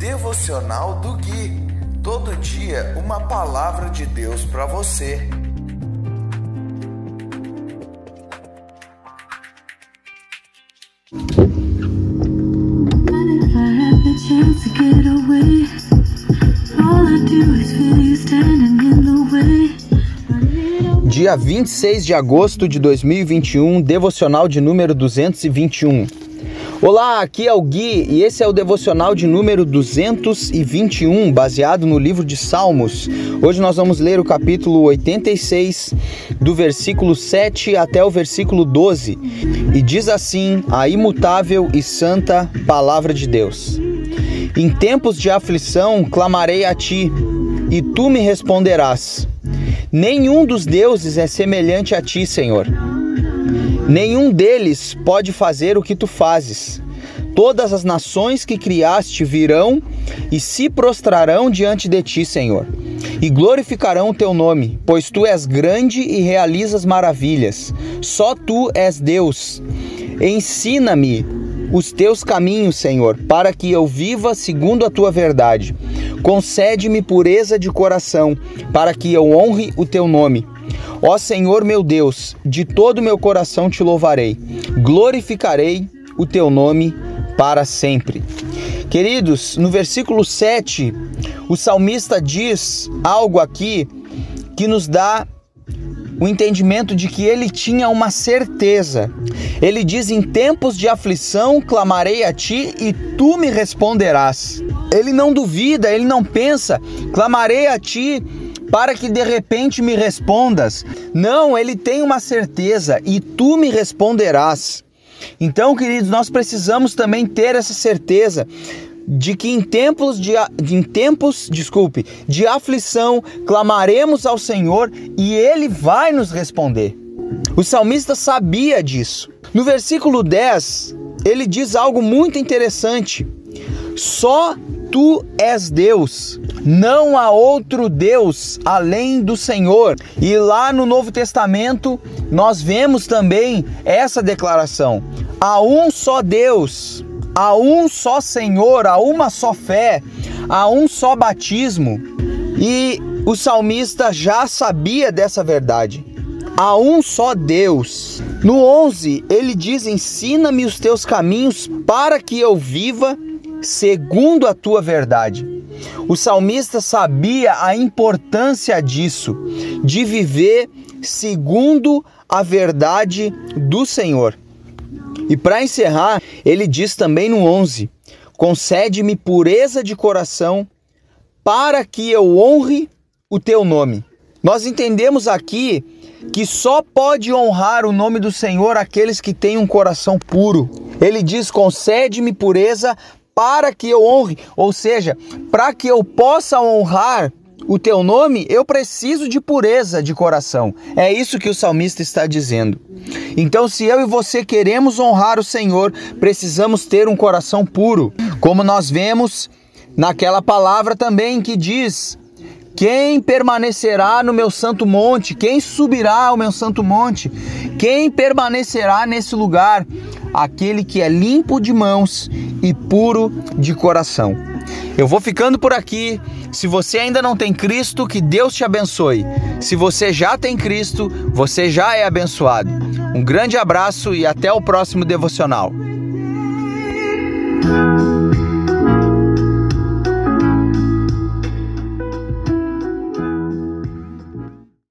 Devocional do Gui. Todo dia uma palavra de Deus para você. Dia 26 de agosto de 2021, devocional de número 221. Olá, aqui é o Gui e esse é o devocional de número 221, baseado no livro de Salmos. Hoje nós vamos ler o capítulo 86, do versículo 7 até o versículo 12, e diz assim: a imutável e santa palavra de Deus. Em tempos de aflição clamarei a ti, e tu me responderás. Nenhum dos deuses é semelhante a ti, Senhor. Nenhum deles pode fazer o que tu fazes. Todas as nações que criaste virão e se prostrarão diante de ti, Senhor, e glorificarão o teu nome, pois tu és grande e realizas maravilhas. Só tu és Deus. Ensina-me os teus caminhos, Senhor, para que eu viva segundo a tua verdade. Concede-me pureza de coração, para que eu honre o teu nome. Ó Senhor meu Deus, de todo meu coração te louvarei, glorificarei o teu nome para sempre. Queridos, no versículo 7, o salmista diz algo aqui que nos dá o entendimento de que ele tinha uma certeza. Ele diz: Em tempos de aflição clamarei a ti e tu me responderás. Ele não duvida, ele não pensa, clamarei a ti para que de repente me respondas. Não, ele tem uma certeza e tu me responderás. Então, queridos, nós precisamos também ter essa certeza de que em tempos de, em tempos, desculpe, de aflição clamaremos ao Senhor e ele vai nos responder. O salmista sabia disso. No versículo 10, ele diz algo muito interessante. Só tu és Deus, não há outro Deus além do Senhor. E lá no Novo Testamento nós vemos também essa declaração: há um só Deus, há um só Senhor, há uma só fé, há um só batismo. E o salmista já sabia dessa verdade. Há um só Deus. No 11, ele diz: Ensina-me os teus caminhos para que eu viva segundo a tua verdade. O salmista sabia a importância disso, de viver segundo a verdade do Senhor. E para encerrar, ele diz também no 11: Concede-me pureza de coração, para que eu honre o teu nome. Nós entendemos aqui que só pode honrar o nome do Senhor aqueles que têm um coração puro. Ele diz: Concede-me pureza para que eu honre, ou seja, para que eu possa honrar o teu nome, eu preciso de pureza de coração. É isso que o salmista está dizendo. Então, se eu e você queremos honrar o Senhor, precisamos ter um coração puro, como nós vemos naquela palavra também que diz: Quem permanecerá no meu santo monte? Quem subirá ao meu santo monte? Quem permanecerá nesse lugar? Aquele que é limpo de mãos e puro de coração. Eu vou ficando por aqui. Se você ainda não tem Cristo, que Deus te abençoe. Se você já tem Cristo, você já é abençoado. Um grande abraço e até o próximo devocional.